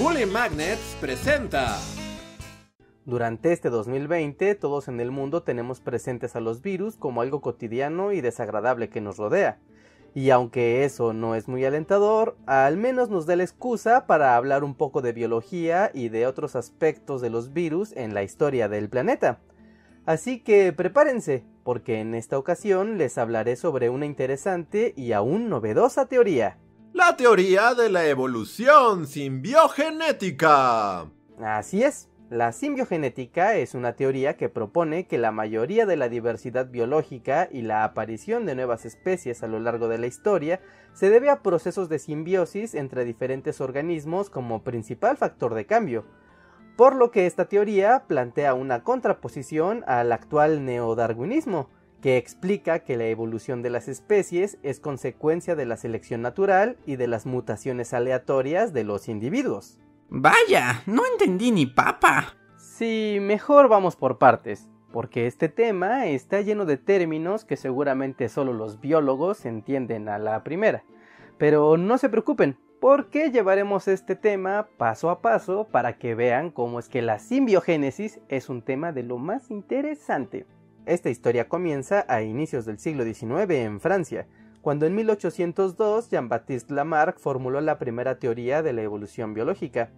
Bully Magnets presenta. Durante este 2020, todos en el mundo tenemos presentes a los virus como algo cotidiano y desagradable que nos rodea. Y aunque eso no es muy alentador, al menos nos da la excusa para hablar un poco de biología y de otros aspectos de los virus en la historia del planeta. Así que prepárense, porque en esta ocasión les hablaré sobre una interesante y aún novedosa teoría. La teoría de la evolución simbiogenética. Así es, la simbiogenética es una teoría que propone que la mayoría de la diversidad biológica y la aparición de nuevas especies a lo largo de la historia se debe a procesos de simbiosis entre diferentes organismos como principal factor de cambio, por lo que esta teoría plantea una contraposición al actual neodarwinismo, que explica que la evolución de las especies es consecuencia de la selección natural y de las mutaciones aleatorias de los individuos. Vaya, no entendí ni papa. Sí, mejor vamos por partes, porque este tema está lleno de términos que seguramente solo los biólogos entienden a la primera. Pero no se preocupen, porque llevaremos este tema paso a paso para que vean cómo es que la simbiogénesis es un tema de lo más interesante. Esta historia comienza a inicios del siglo XIX en Francia, cuando en 1802 Jean-Baptiste Lamarck formuló la primera teoría de la evolución biológica.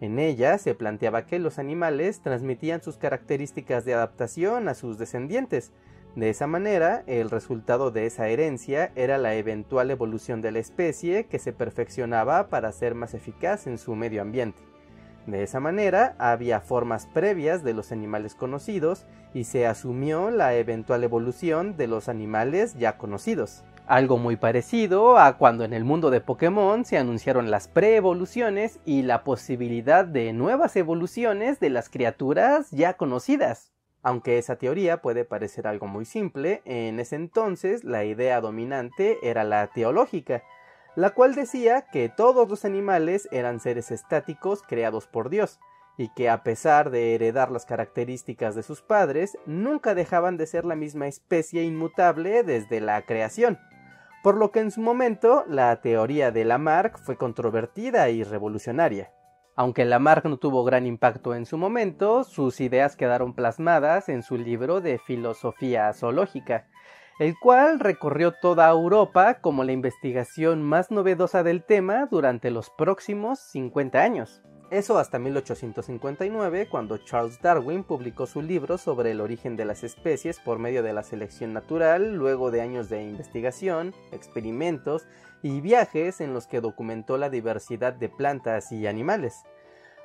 En ella se planteaba que los animales transmitían sus características de adaptación a sus descendientes. De esa manera, el resultado de esa herencia era la eventual evolución de la especie que se perfeccionaba para ser más eficaz en su medio ambiente. De esa manera, había formas previas de los animales conocidos y se asumió la eventual evolución de los animales ya conocidos. Algo muy parecido a cuando en el mundo de Pokémon se anunciaron las preevoluciones y la posibilidad de nuevas evoluciones de las criaturas ya conocidas. Aunque esa teoría puede parecer algo muy simple, en ese entonces la idea dominante era la teológica, la cual decía que todos los animales eran seres estáticos creados por Dios, y que a pesar de heredar las características de sus padres, nunca dejaban de ser la misma especie inmutable desde la creación por lo que en su momento la teoría de Lamarck fue controvertida y revolucionaria. Aunque Lamarck no tuvo gran impacto en su momento, sus ideas quedaron plasmadas en su libro de filosofía zoológica, el cual recorrió toda Europa como la investigación más novedosa del tema durante los próximos 50 años. Eso hasta 1859, cuando Charles Darwin publicó su libro sobre el origen de las especies por medio de la selección natural, luego de años de investigación, experimentos y viajes en los que documentó la diversidad de plantas y animales,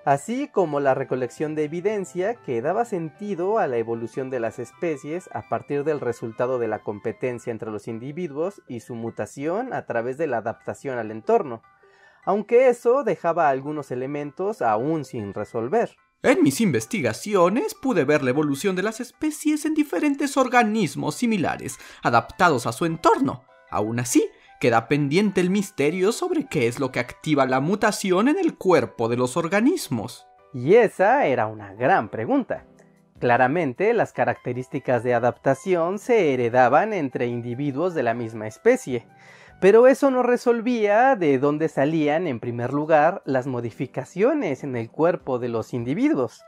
así como la recolección de evidencia que daba sentido a la evolución de las especies a partir del resultado de la competencia entre los individuos y su mutación a través de la adaptación al entorno aunque eso dejaba algunos elementos aún sin resolver. En mis investigaciones pude ver la evolución de las especies en diferentes organismos similares, adaptados a su entorno. Aún así, queda pendiente el misterio sobre qué es lo que activa la mutación en el cuerpo de los organismos. Y esa era una gran pregunta. Claramente, las características de adaptación se heredaban entre individuos de la misma especie, pero eso no resolvía de dónde salían, en primer lugar, las modificaciones en el cuerpo de los individuos.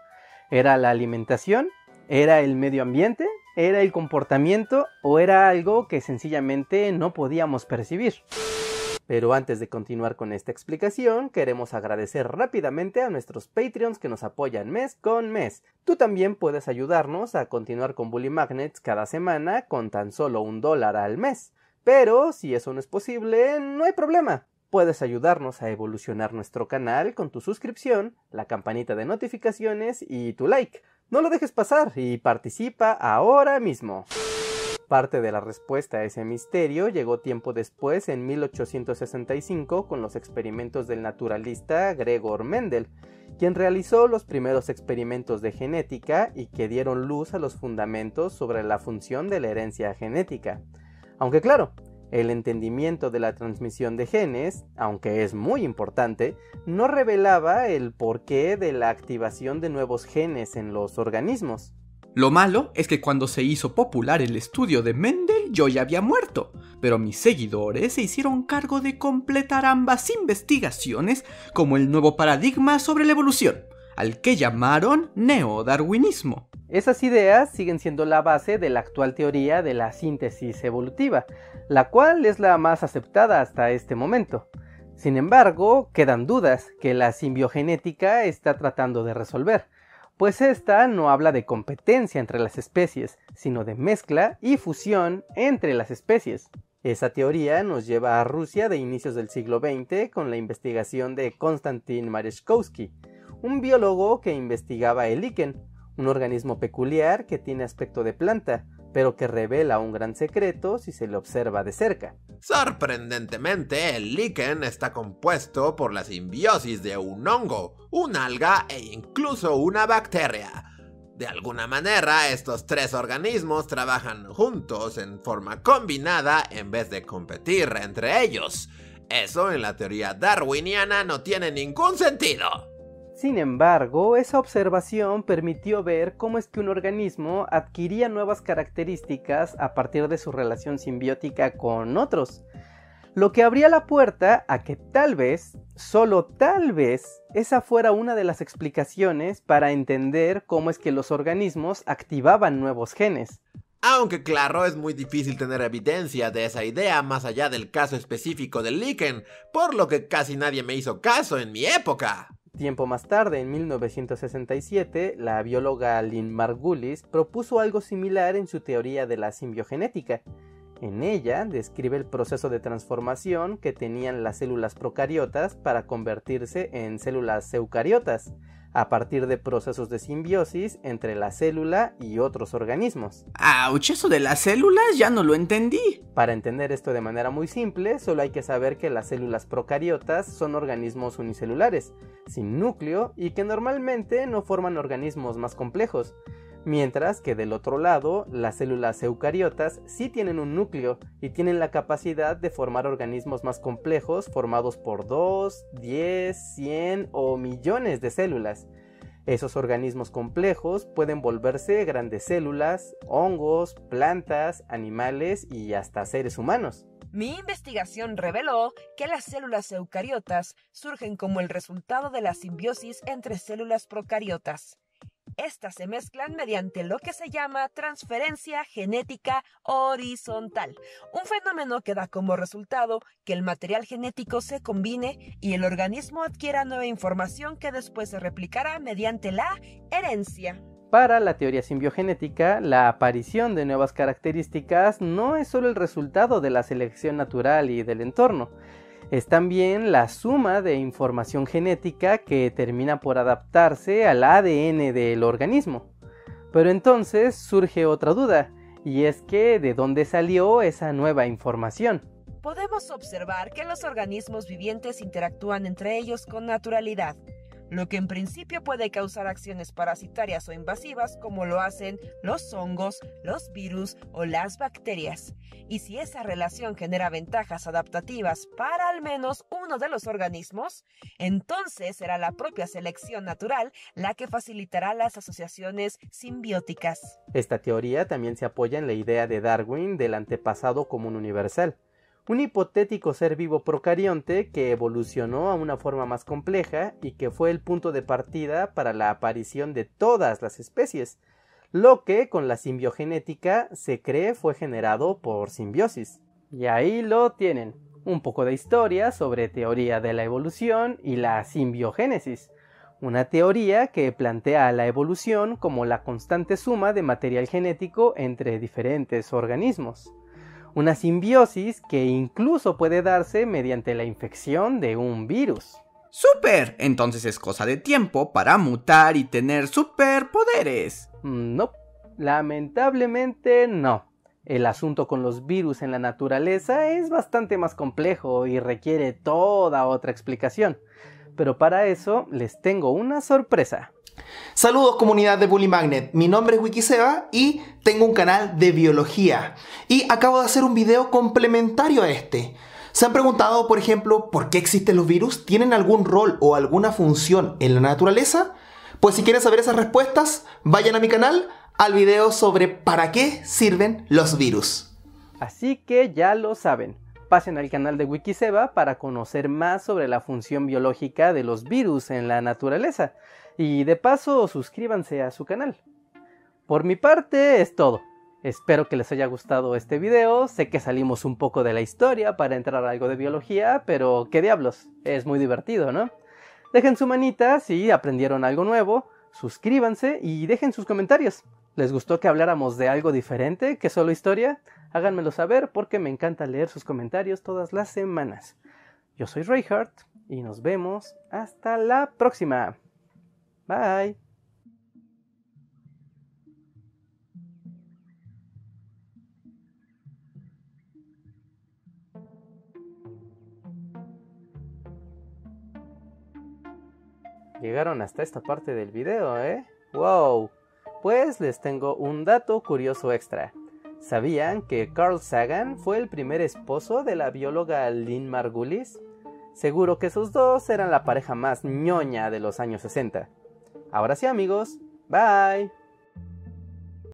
¿Era la alimentación? ¿Era el medio ambiente? ¿Era el comportamiento? ¿O era algo que sencillamente no podíamos percibir? Pero antes de continuar con esta explicación, queremos agradecer rápidamente a nuestros Patreons que nos apoyan mes con mes. Tú también puedes ayudarnos a continuar con Bully Magnets cada semana con tan solo un dólar al mes. Pero si eso no es posible, no hay problema. Puedes ayudarnos a evolucionar nuestro canal con tu suscripción, la campanita de notificaciones y tu like. No lo dejes pasar y participa ahora mismo. Parte de la respuesta a ese misterio llegó tiempo después, en 1865, con los experimentos del naturalista Gregor Mendel, quien realizó los primeros experimentos de genética y que dieron luz a los fundamentos sobre la función de la herencia genética. Aunque claro, el entendimiento de la transmisión de genes, aunque es muy importante, no revelaba el porqué de la activación de nuevos genes en los organismos. Lo malo es que cuando se hizo popular el estudio de Mendel yo ya había muerto, pero mis seguidores se hicieron cargo de completar ambas investigaciones como el nuevo paradigma sobre la evolución, al que llamaron neodarwinismo. Esas ideas siguen siendo la base de la actual teoría de la síntesis evolutiva, la cual es la más aceptada hasta este momento. Sin embargo, quedan dudas que la simbiogenética está tratando de resolver, pues esta no habla de competencia entre las especies, sino de mezcla y fusión entre las especies. Esa teoría nos lleva a Rusia de inicios del siglo XX con la investigación de Konstantin Mareshkovsky, un biólogo que investigaba el líquen, un organismo peculiar que tiene aspecto de planta, pero que revela un gran secreto si se le observa de cerca. Sorprendentemente, el líquen está compuesto por la simbiosis de un hongo, un alga e incluso una bacteria. De alguna manera, estos tres organismos trabajan juntos en forma combinada en vez de competir entre ellos. Eso en la teoría darwiniana no tiene ningún sentido. Sin embargo, esa observación permitió ver cómo es que un organismo adquiría nuevas características a partir de su relación simbiótica con otros, lo que abría la puerta a que tal vez, solo tal vez, esa fuera una de las explicaciones para entender cómo es que los organismos activaban nuevos genes. Aunque claro, es muy difícil tener evidencia de esa idea más allá del caso específico del líquen, por lo que casi nadie me hizo caso en mi época. Tiempo más tarde, en 1967, la bióloga Lynn Margulis propuso algo similar en su teoría de la simbiogenética. En ella describe el proceso de transformación que tenían las células procariotas para convertirse en células eucariotas, a partir de procesos de simbiosis entre la célula y otros organismos. ¡Auch! Eso de las células ya no lo entendí. Para entender esto de manera muy simple, solo hay que saber que las células procariotas son organismos unicelulares, sin núcleo y que normalmente no forman organismos más complejos mientras que del otro lado las células eucariotas sí tienen un núcleo y tienen la capacidad de formar organismos más complejos formados por 2, 10, 100 o millones de células. Esos organismos complejos pueden volverse grandes células, hongos, plantas, animales y hasta seres humanos. Mi investigación reveló que las células eucariotas surgen como el resultado de la simbiosis entre células procariotas. Estas se mezclan mediante lo que se llama transferencia genética horizontal, un fenómeno que da como resultado que el material genético se combine y el organismo adquiera nueva información que después se replicará mediante la herencia. Para la teoría simbiogenética, la aparición de nuevas características no es solo el resultado de la selección natural y del entorno, es también la suma de información genética que termina por adaptarse al ADN del organismo. Pero entonces surge otra duda, y es que ¿de dónde salió esa nueva información? Podemos observar que los organismos vivientes interactúan entre ellos con naturalidad, lo que en principio puede causar acciones parasitarias o invasivas como lo hacen los hongos, los virus o las bacterias. Y si esa relación genera ventajas adaptativas para al menos uno de los organismos, entonces será la propia selección natural la que facilitará las asociaciones simbióticas. Esta teoría también se apoya en la idea de Darwin del antepasado común universal un hipotético ser vivo procarionte que evolucionó a una forma más compleja y que fue el punto de partida para la aparición de todas las especies, lo que con la simbiogenética se cree fue generado por simbiosis. Y ahí lo tienen, un poco de historia sobre teoría de la evolución y la simbiogénesis, una teoría que plantea la evolución como la constante suma de material genético entre diferentes organismos una simbiosis que incluso puede darse mediante la infección de un virus. ¡Súper! Entonces es cosa de tiempo para mutar y tener superpoderes. Mm, no, lamentablemente no. El asunto con los virus en la naturaleza es bastante más complejo y requiere toda otra explicación. Pero para eso les tengo una sorpresa. Saludos comunidad de Bully Magnet, mi nombre es Wikiseba y tengo un canal de biología y acabo de hacer un video complementario a este. ¿Se han preguntado, por ejemplo, por qué existen los virus? ¿Tienen algún rol o alguna función en la naturaleza? Pues si quieren saber esas respuestas, vayan a mi canal, al video sobre para qué sirven los virus. Así que ya lo saben, pasen al canal de Wikiseba para conocer más sobre la función biológica de los virus en la naturaleza. Y de paso, suscríbanse a su canal. Por mi parte es todo. Espero que les haya gustado este video. Sé que salimos un poco de la historia para entrar a algo de biología, pero qué diablos, es muy divertido, ¿no? Dejen su manita si aprendieron algo nuevo, suscríbanse y dejen sus comentarios. ¿Les gustó que habláramos de algo diferente que solo historia? Háganmelo saber porque me encanta leer sus comentarios todas las semanas. Yo soy Reinhardt y nos vemos hasta la próxima. Bye. Llegaron hasta esta parte del video, ¿eh? ¡Wow! Pues les tengo un dato curioso extra. ¿Sabían que Carl Sagan fue el primer esposo de la bióloga Lynn Margulis? Seguro que esos dos eran la pareja más ñoña de los años 60. Ahora sí amigos, bye.